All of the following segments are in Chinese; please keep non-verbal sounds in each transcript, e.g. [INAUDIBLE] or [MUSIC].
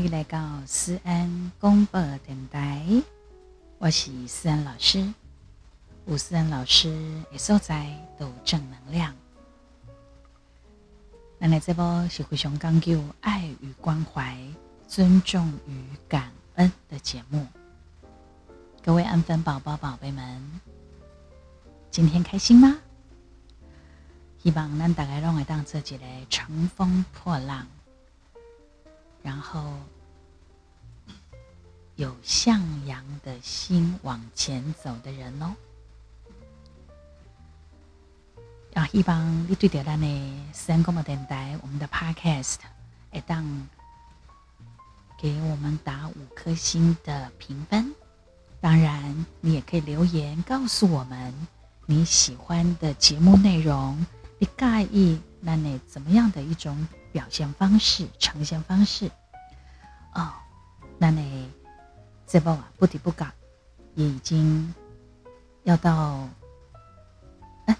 迎来到思安广播电台，我是思安老师。吴思安老师的所在都正能量。那来这波是非常讲究爱与关怀、尊重与感恩的节目。各位安分宝宝、宝贝们，今天开心吗？希望咱大家拢会当自己的乘风破浪，然后有向阳的心往前走的人哦。啊希望你对着咱的三公的电台，我们的 Podcast，会当给我们打五颗星的评分。当然，你也可以留言告诉我们你喜欢的节目内容。你介意那你怎么样的一种表现方式、呈现方式？哦，那你这波啊不提不讲，也已经要到，哎，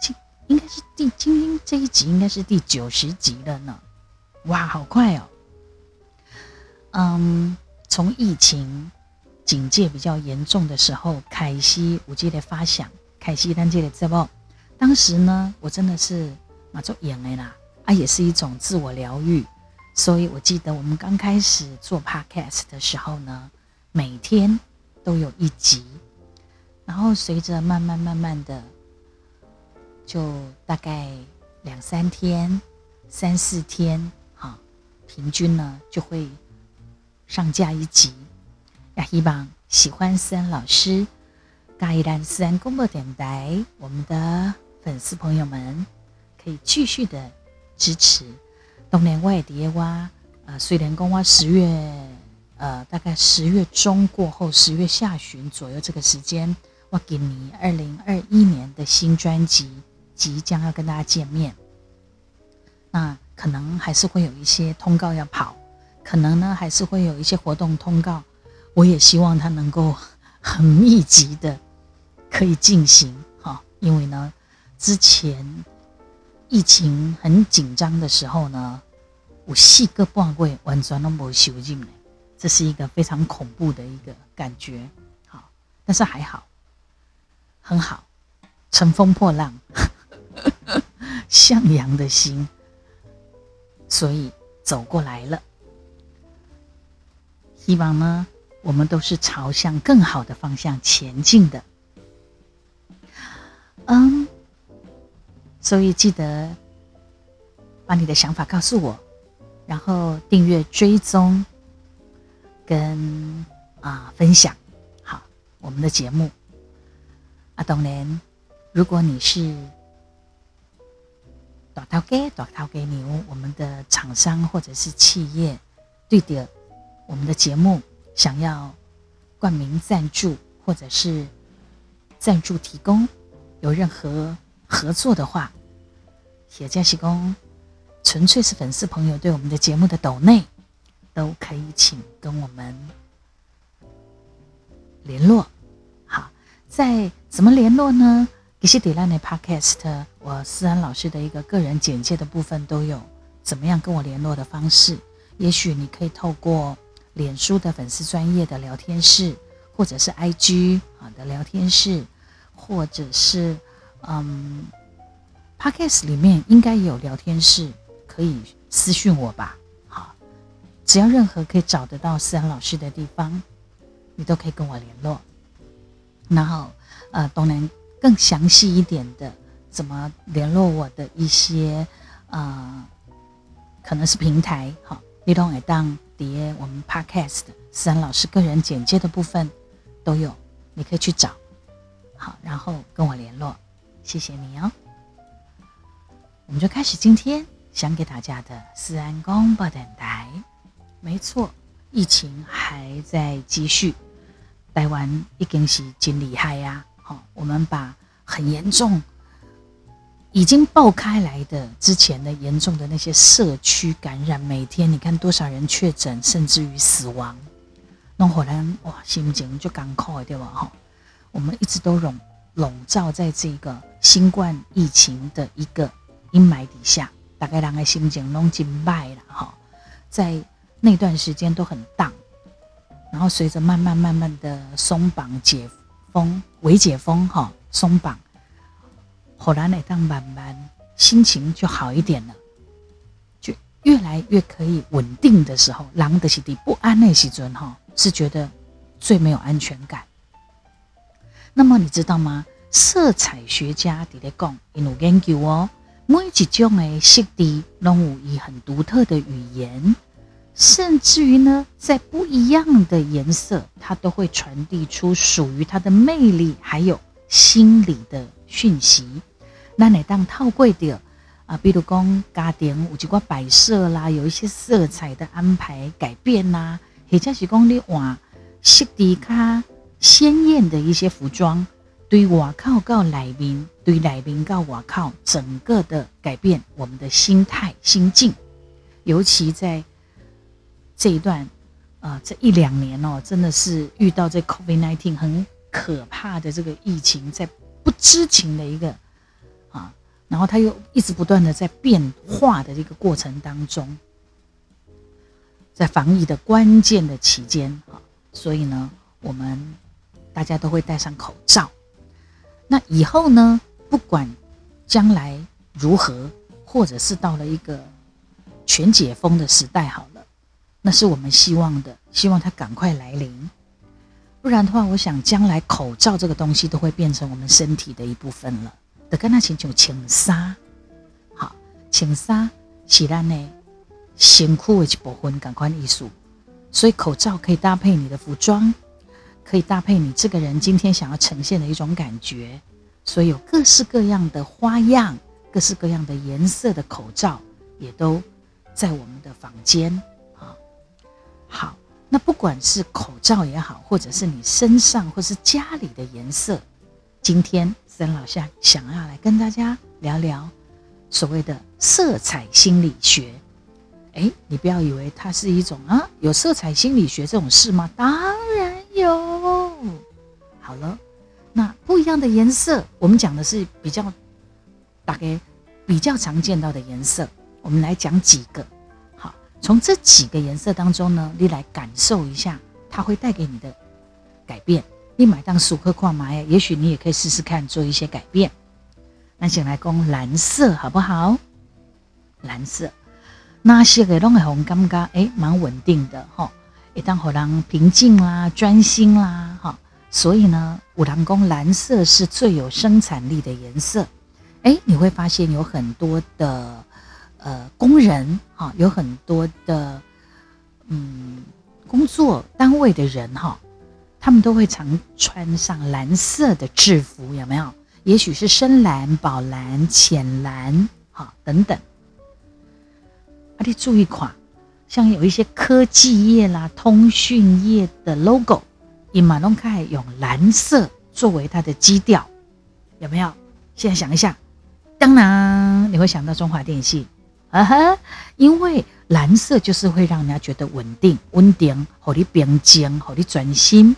今应该是第今天这一集应该是第九十集了呢。哇，好快哦！嗯，从疫情警戒比较严重的时候，凯西我记得发响，凯西单记得这波。当时呢，我真的是马做演的啦，啊，也是一种自我疗愈。所以我记得我们刚开始做 podcast 的时候呢，每天都有一集，然后随着慢慢慢慢的，就大概两三天、三四天，哈，平均呢就会上架一集。也希望喜欢思安老师，嘉义兰思安广播电台，我们的。粉丝朋友们可以继续的支持。当年外地哇，呃，虽然讲我十月，呃，大概十月中过后，十月下旬左右这个时间，我给你二零二一年的新专辑即将要跟大家见面。那可能还是会有一些通告要跑，可能呢还是会有一些活动通告。我也希望它能够很密集的可以进行哈，因为呢。之前疫情很紧张的时候呢，我四个半月完全都没有休息，这是一个非常恐怖的一个感觉。好，但是还好，很好，乘风破浪，[LAUGHS] 向阳的心，所以走过来了。希望呢，我们都是朝向更好的方向前进的。嗯。所以记得把你的想法告诉我，然后订阅、追踪跟啊、分享，好我们的节目。啊，当然，如果你是大头给、大头给牛，我们的厂商或者是企业对的，我们的节目想要冠名赞助或者是赞助提供，有任何。合作的话，也就是说，纯粹是粉丝朋友对我们的节目的抖内，都可以请跟我们联络。好，在怎么联络呢？其实底下的 Podcast，我思安老师的一个个人简介的部分都有怎么样跟我联络的方式。也许你可以透过脸书的粉丝专业的聊天室，或者是 IG 啊的聊天室，或者是。嗯，Podcast 里面应该有聊天室，可以私讯我吧。好，只要任何可以找得到思安老师的地方，你都可以跟我联络。然后，呃，都能更详细一点的，怎么联络我的一些，呃，可能是平台，好，你都会当叠我们 Podcast 思安老师个人简介的部分都有，你可以去找。好，然后跟我联络。谢谢你哦，我们就开始今天想给大家的四安广播电台。没错，疫情还在继续，台湾已经是真厉害呀！好，我们把很严重、已经爆开来的之前的严重的那些社区感染，每天你看多少人确诊，甚至于死亡，弄回来哇，心情就感慨对吧？哈，我们一直都笼。笼罩在这个新冠疫情的一个阴霾底下，大概人的心情拢真歹了哈。在那段时间都很荡，然后随着慢慢慢慢的松绑解封、微解封哈，松绑，后来呢，当慢慢心情就好一点了，就越来越可以稳定的时候，狼的心底不安那时阵哈，是觉得最没有安全感。那么你知道吗？色彩学家在讲，因有研究哦，每一种的色地都有以很独特的语言，甚至于呢，在不一样的颜色，它都会传递出属于它的魅力，还有心理的讯息。那你当套柜的啊，比如讲家庭有几个摆设啦，有一些色彩的安排改变呐、或者是讲你换色地卡鲜艳的一些服装。对外靠告来宾，对来宾告外靠，整个的改变我们的心态心境，尤其在这一段啊、这一两年哦，真的是遇到这 COVID-19 很可怕的这个疫情，在不知情的一个啊，然后他又一直不断的在变化的这个过程当中，在防疫的关键的期间啊，所以呢，我们大家都会戴上口罩。那以后呢？不管将来如何，或者是到了一个全解封的时代，好了，那是我们希望的，希望它赶快来临。不然的话，我想将来口罩这个东西都会变成我们身体的一部分了。得跟他请求请杀，好，请杀，是咱呢辛苦的一部分，赶快艺术。所以口罩可以搭配你的服装。可以搭配你这个人今天想要呈现的一种感觉，所以有各式各样的花样、各式各样的颜色的口罩，也都在我们的房间啊。好，那不管是口罩也好，或者是你身上或是家里的颜色，今天森老师想要来跟大家聊聊所谓的色彩心理学。哎，你不要以为它是一种啊，有色彩心理学这种事吗？当那不一样的颜色，我们讲的是比较大概比较常见到的颜色，我们来讲几个。好，从这几个颜色当中呢，你来感受一下，它会带给你的改变。你买当十五克矿嘛呀，也许你也可以试试看做一些改变。那先来讲蓝色好不好？蓝色，那些个拢会红感觉哎，蛮稳定的哈。一旦火狼平静啦、专心啦，哈，所以呢，五郎宫蓝色是最有生产力的颜色。哎，你会发现有很多的呃工人，哈，有很多的嗯工作单位的人，哈，他们都会常穿上蓝色的制服，有没有？也许是深蓝、宝蓝、浅蓝，哈，等等。啊，你注意看。像有一些科技业啦、通讯业的 logo，以马龙凯用蓝色作为它的基调，有没有？现在想一下，当然你会想到中华电信，啊哈，因为蓝色就是会让人家觉得稳定、稳定，好的边疆，好的专心，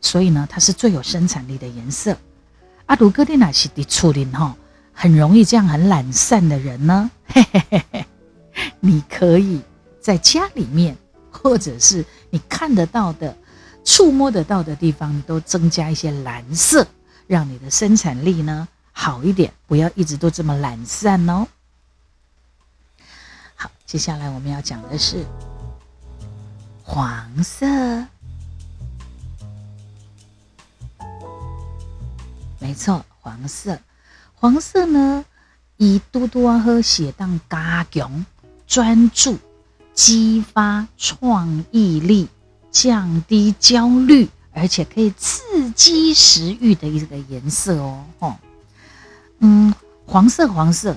所以呢，它是最有生产力的颜色。阿杜哥的那些的处理哈，很容易这样很懒散的人呢，嘿嘿嘿嘿，你可以。在家里面，或者是你看得到的、触摸得到的地方，都增加一些蓝色，让你的生产力呢好一点，不要一直都这么懒散哦。好，接下来我们要讲的是黄色，没错，黄色，黄色呢，以多多和写当加强专注。激发创意力，降低焦虑，而且可以刺激食欲的一个颜色哦，哦，嗯，黄色，黄色，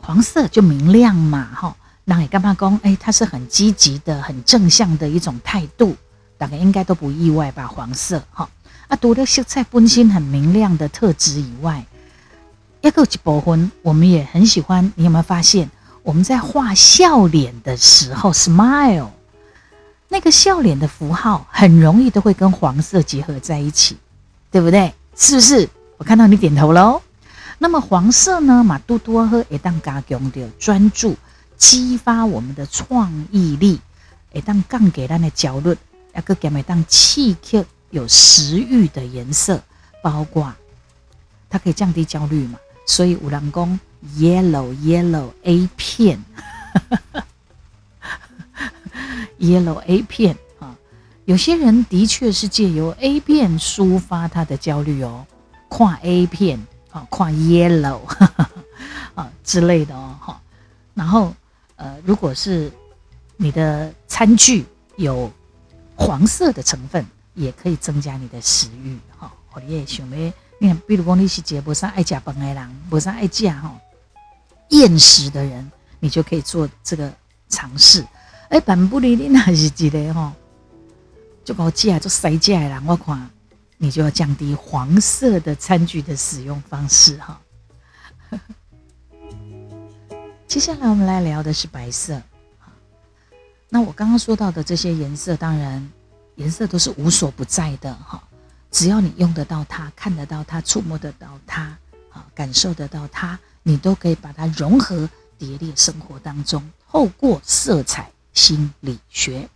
黄色就明亮嘛，哈、哦，那你干嘛讲？哎，它是很积极的、很正向的一种态度，大概应该都不意外吧？黄色，哈、哦，啊，除了色彩本身很明亮的特质以外，一个一部分我们也很喜欢。你有没有发现？我们在画笑脸的时候，smile，那个笑脸的符号很容易都会跟黄色结合在一起，对不对？是不是？我看到你点头喽。那么黄色呢？马多多和一当加强的专注，激发我们的创意力，会当降低咱的焦虑，也阁减会当刺激有食欲的颜色，包括它可以降低焦虑嘛。所以有人讲 yellow yellow A 片，yellow A 片啊，有些人的确是借由 A 片抒发他的焦虑哦，跨 A 片啊，跨 yellow [LAUGHS] 啊之类的哦，哈，然后呃，如果是你的餐具有黄色的成分，也可以增加你的食欲哈，我也想要。你看，比如讲你是一个不啥爱吃饭的人，不啥爱吃哈厌食的人，你就可以做这个尝试。哎，反不离你那是一个哈，就搞吃啊，就塞吃的人，我看你就要降低黄色的餐具的使用方式哈。[LAUGHS] 接下来我们来聊的是白色。那我刚刚说到的这些颜色，当然颜色都是无所不在的哈。只要你用得到它，看得到它，触摸得到它，啊，感受得到它，你都可以把它融合叠列生活当中。透过色彩心理学，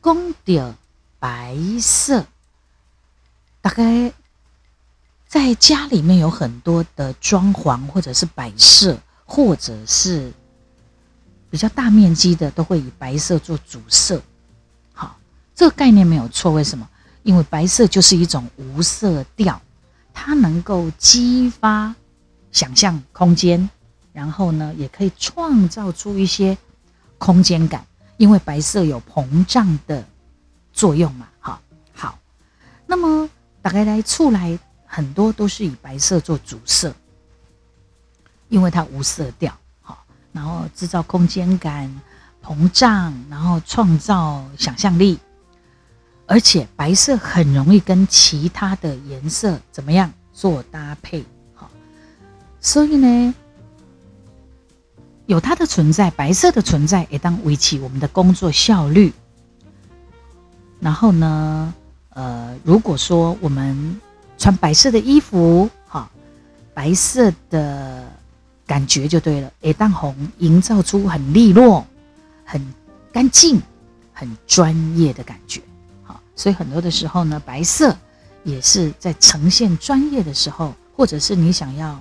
讲到白色，大概在家里面有很多的装潢，或者是摆设，或者是比较大面积的，都会以白色做主色。好，这个概念没有错。为什么？因为白色就是一种无色调，它能够激发想象空间，然后呢，也可以创造出一些空间感。因为白色有膨胀的作用嘛，好，好。那么大概来出来很多都是以白色做主色，因为它无色调，好，然后制造空间感、膨胀，然后创造想象力。而且白色很容易跟其他的颜色怎么样做搭配？好，所以呢，有它的存在，白色的存在也当维持我们的工作效率。然后呢，呃，如果说我们穿白色的衣服，好，白色的感觉就对了，也当红，营造出很利落、很干净、很专业的感觉。好所以很多的时候呢，白色也是在呈现专业的时候，或者是你想要，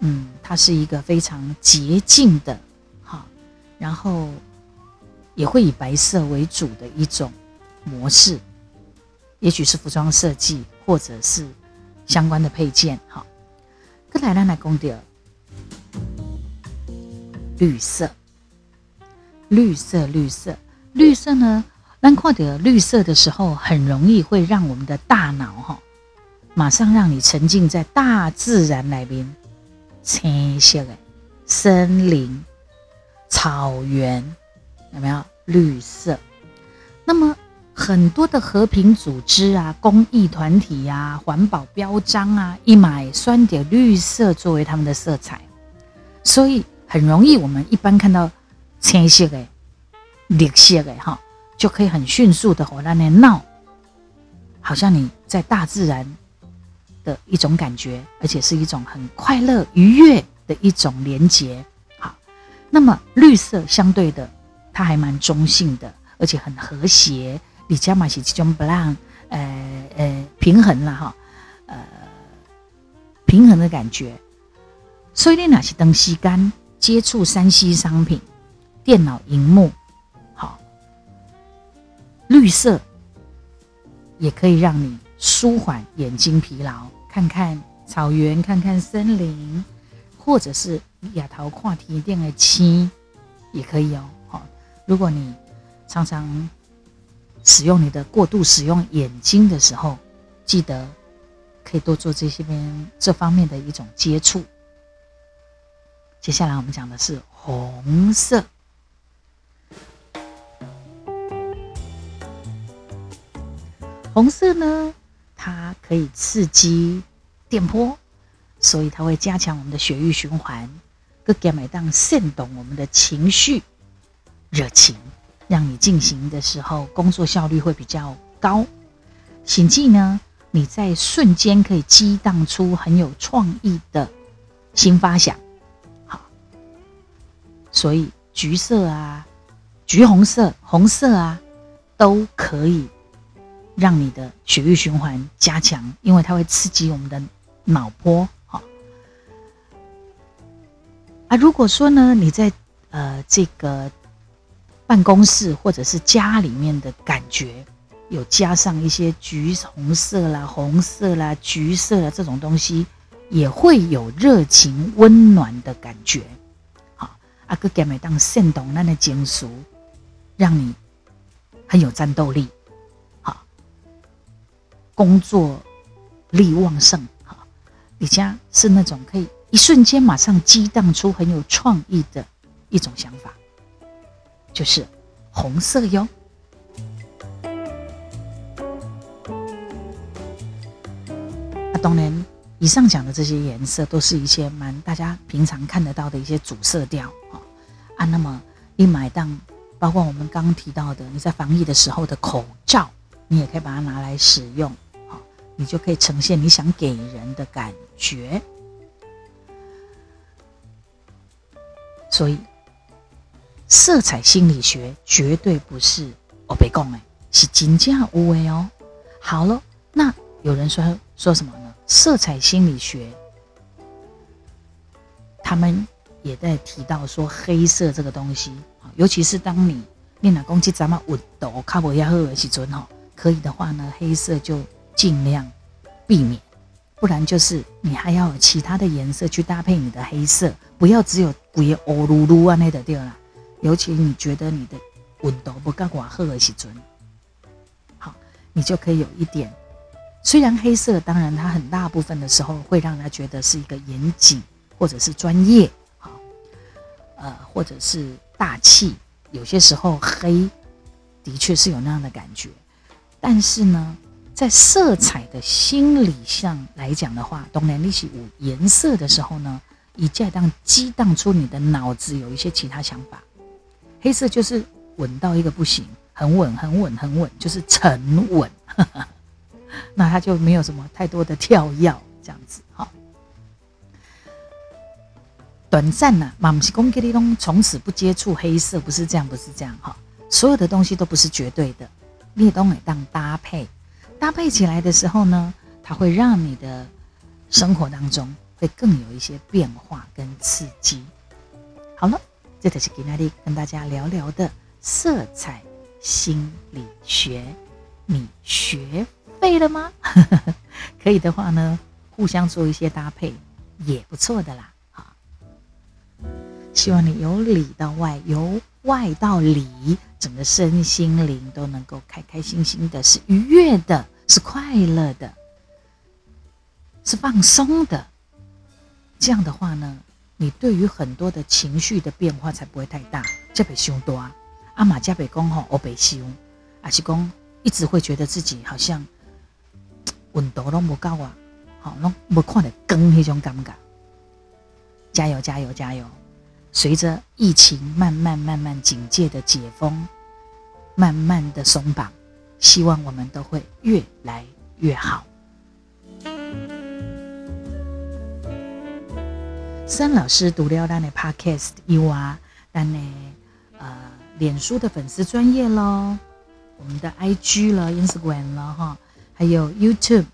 嗯，它是一个非常洁净的，哈，然后也会以白色为主的一种模式，也许是服装设计，或者是相关的配件，哈。跟来来来讲到绿色，绿色，绿色，绿色呢？当看到绿色的时候，很容易会让我们的大脑哈，马上让你沉浸在大自然里边，青色的森林、草原，有没有绿色？那么很多的和平组织啊、公益团体呀、啊、环保标章啊，一买酸点绿色作为他们的色彩，所以很容易我们一般看到青色的、绿色的哈。就可以很迅速的和那里闹，好像你在大自然的一种感觉，而且是一种很快乐愉悦的一种连结。好，那么绿色相对的，它还蛮中性的，而且很和谐。你加嘛是这种不让呃呃平衡了哈，呃平衡的感觉。所以你哪些东西干接触三 C 商品、电脑荧幕。好绿色也可以让你舒缓眼睛疲劳，看看草原，看看森林，或者是亚桃跨体店的漆也可以哦。好，如果你常常使用你的过度使用眼睛的时候，记得可以多做这些边这方面的一种接触。接下来我们讲的是红色。红色呢，它可以刺激电波，所以它会加强我们的血液循环，更加每当煽动我们的情绪、热情，让你进行的时候工作效率会比较高。请记呢，你在瞬间可以激荡出很有创意的新发想。好，所以橘色啊、橘红色、红色啊，都可以让你的血液循环加强，因为它会刺激我们的脑波。好，啊，如果说呢，你在呃这个办公室或者是家里面的感觉，有加上一些橘红色啦、红色啦、橘色啦这种东西，也会有热情温暖的感觉。好，啊，个给每当煽动那的金属，让你很有战斗力。工作力旺盛。哈，你家是那种可以一瞬间马上激荡出很有创意的一种想法，就是红色哟。那当然，以上讲的这些颜色都是一些蛮大家平常看得到的一些主色调啊啊。那么你买当，包括我们刚刚提到的，你在防疫的时候的口罩，你也可以把它拿来使用，你就可以呈现你想给人的感觉。所以，色彩心理学绝对不是我被讲哎，是真正有诶哦。好了，那有人说说什么呢？色彩心理学，他们也在提到说，黑色这个东西，尤其是当你练哪攻击咱们温度卡不要喝的时阵哈，可以的话呢，黑色就尽量避免，不然就是你还要有其他的颜色去搭配你的黑色，不要只有鬼乌噜噜啊那的对了。尤其你觉得你的温度不够寡喝的时阵，好，你就可以有一点。虽然黑色，当然它很大部分的时候会让他觉得是一个严谨或者是专业，好，呃，或者是大气。有些时候黑的确是有那样的感觉，但是呢，在色彩的心理上来讲的话，当然你是五颜色的时候呢，以这样激荡出你的脑子有一些其他想法。黑色就是稳到一个不行，很稳，很稳，很稳，就是沉稳。[LAUGHS] 那他就没有什么太多的跳跃，这样子哈。短暂呢，马姆西公给你东从此不接触黑色，不是这样，不是这样哈。所有的东西都不是绝对的，你也都得当搭配，搭配起来的时候呢，它会让你的生活当中会更有一些变化跟刺激。好了，这就是今天跟大家聊聊的色彩心理学，你学。对了吗？[LAUGHS] 可以的话呢，互相做一些搭配也不错的啦。好，希望你由里到外，由外到里，整个身心灵都能够开开心心的，是愉悦的，是快乐的，是放松的。这样的话呢，你对于很多的情绪的变化才不会太大。加倍凶多啊，阿玛加倍公吼，欧北西翁，阿西公一直会觉得自己好像。温度都不够啊，好，拢没看到光那种感觉。加油，加油，加油！随着疫情慢慢、慢慢警戒的解封，慢慢的松绑，希望我们都会越来越好。森老师读了咱的 Podcast，以外，咱的呃，脸书的粉丝专业喽，我们的 IG 了，Instagram 了哈。还有 YouTube，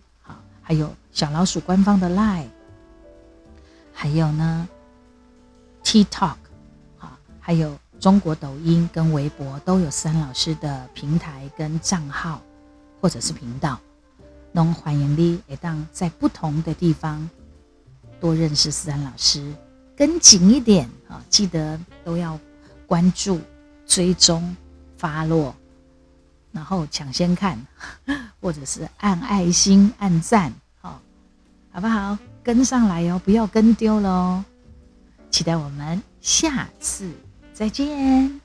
还有小老鼠官方的 Line，还有呢 TikTok，好，还有中国抖音跟微博都有思安老师的平台跟账号或者是频道，那欢迎你也当在不同的地方多认识思安老师，跟紧一点啊，记得都要关注、追踪、发落。然后抢先看，或者是按爱心、按赞，好，好不好？跟上来哦，不要跟丢了哦。期待我们下次再见。